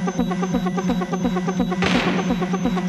Thank you.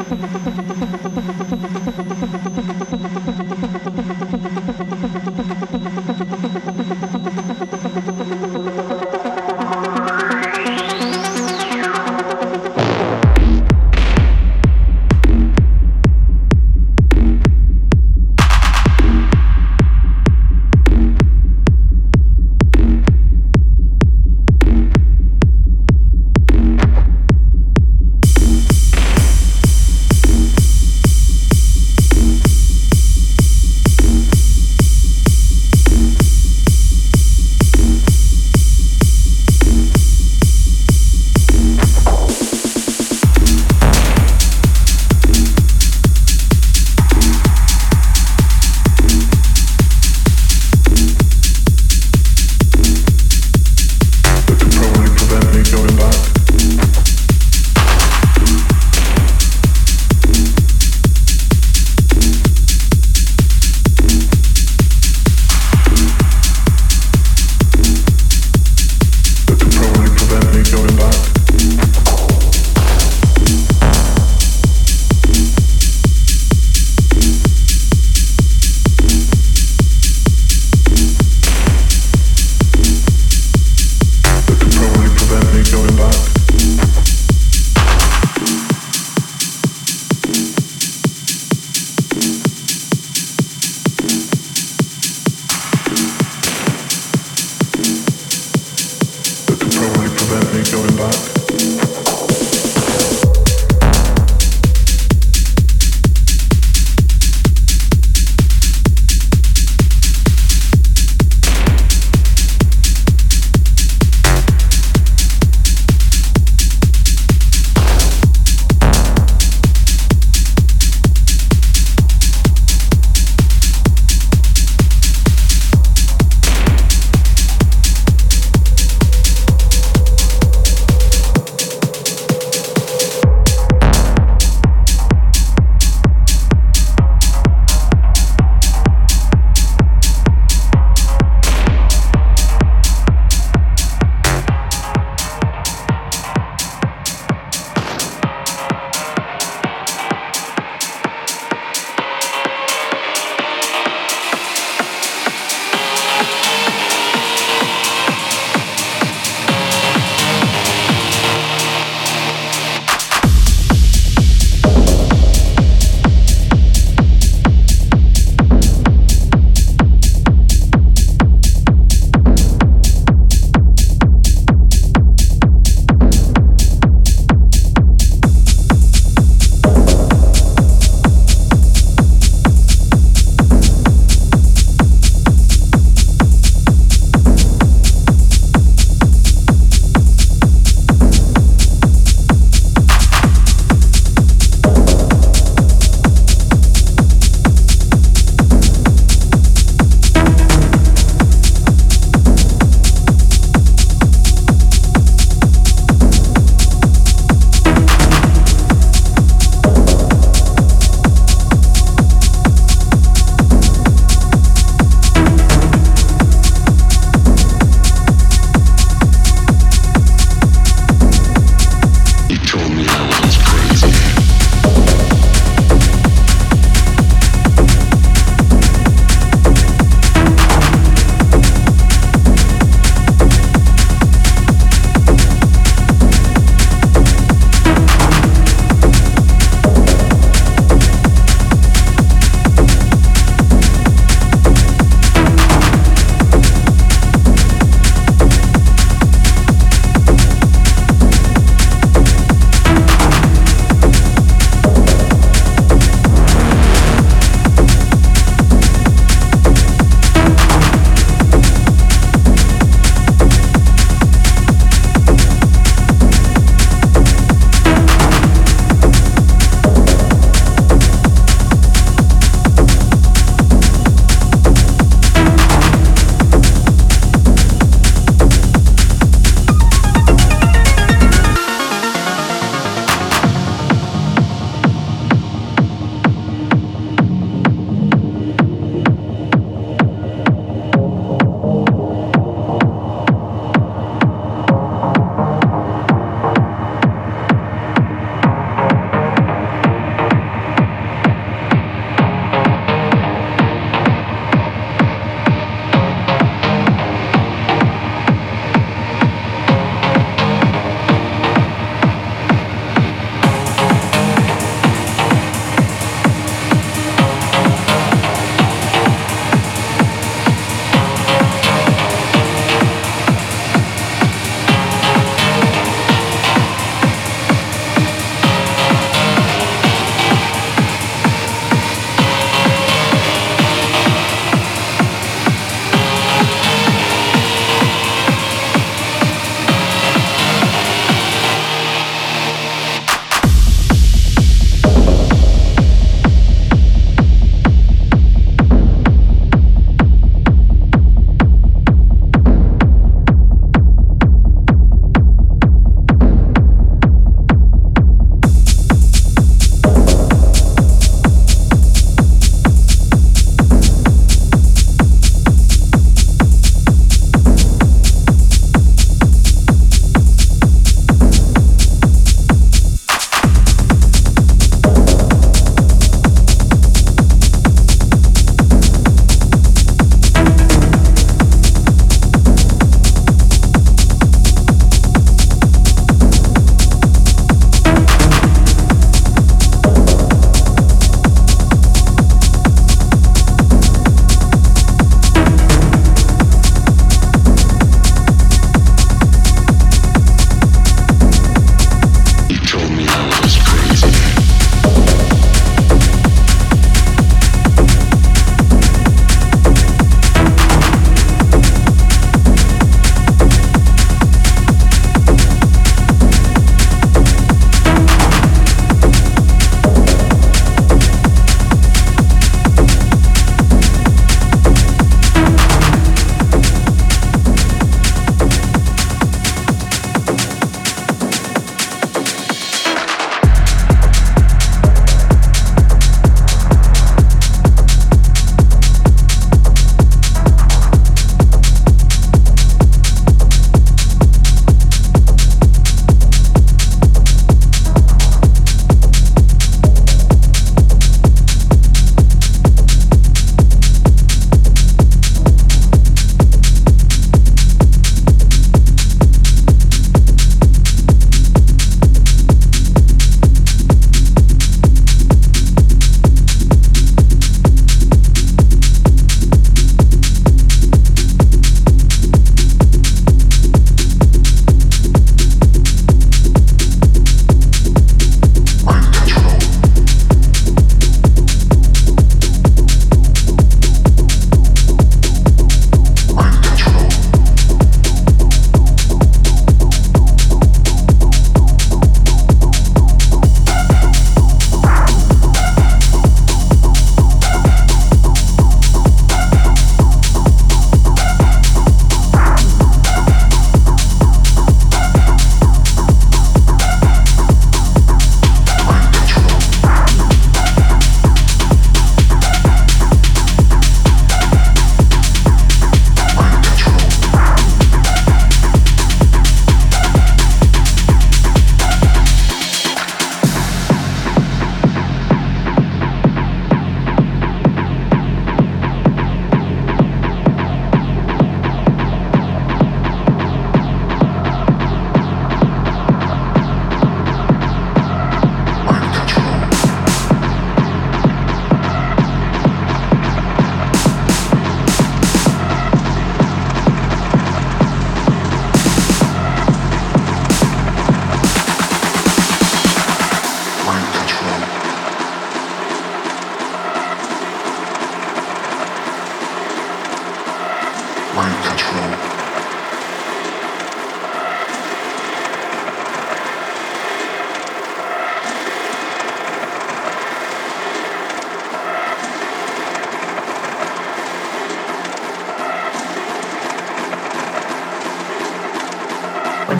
When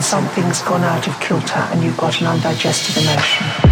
something's gone out of kilter and you've got an undigested emotion.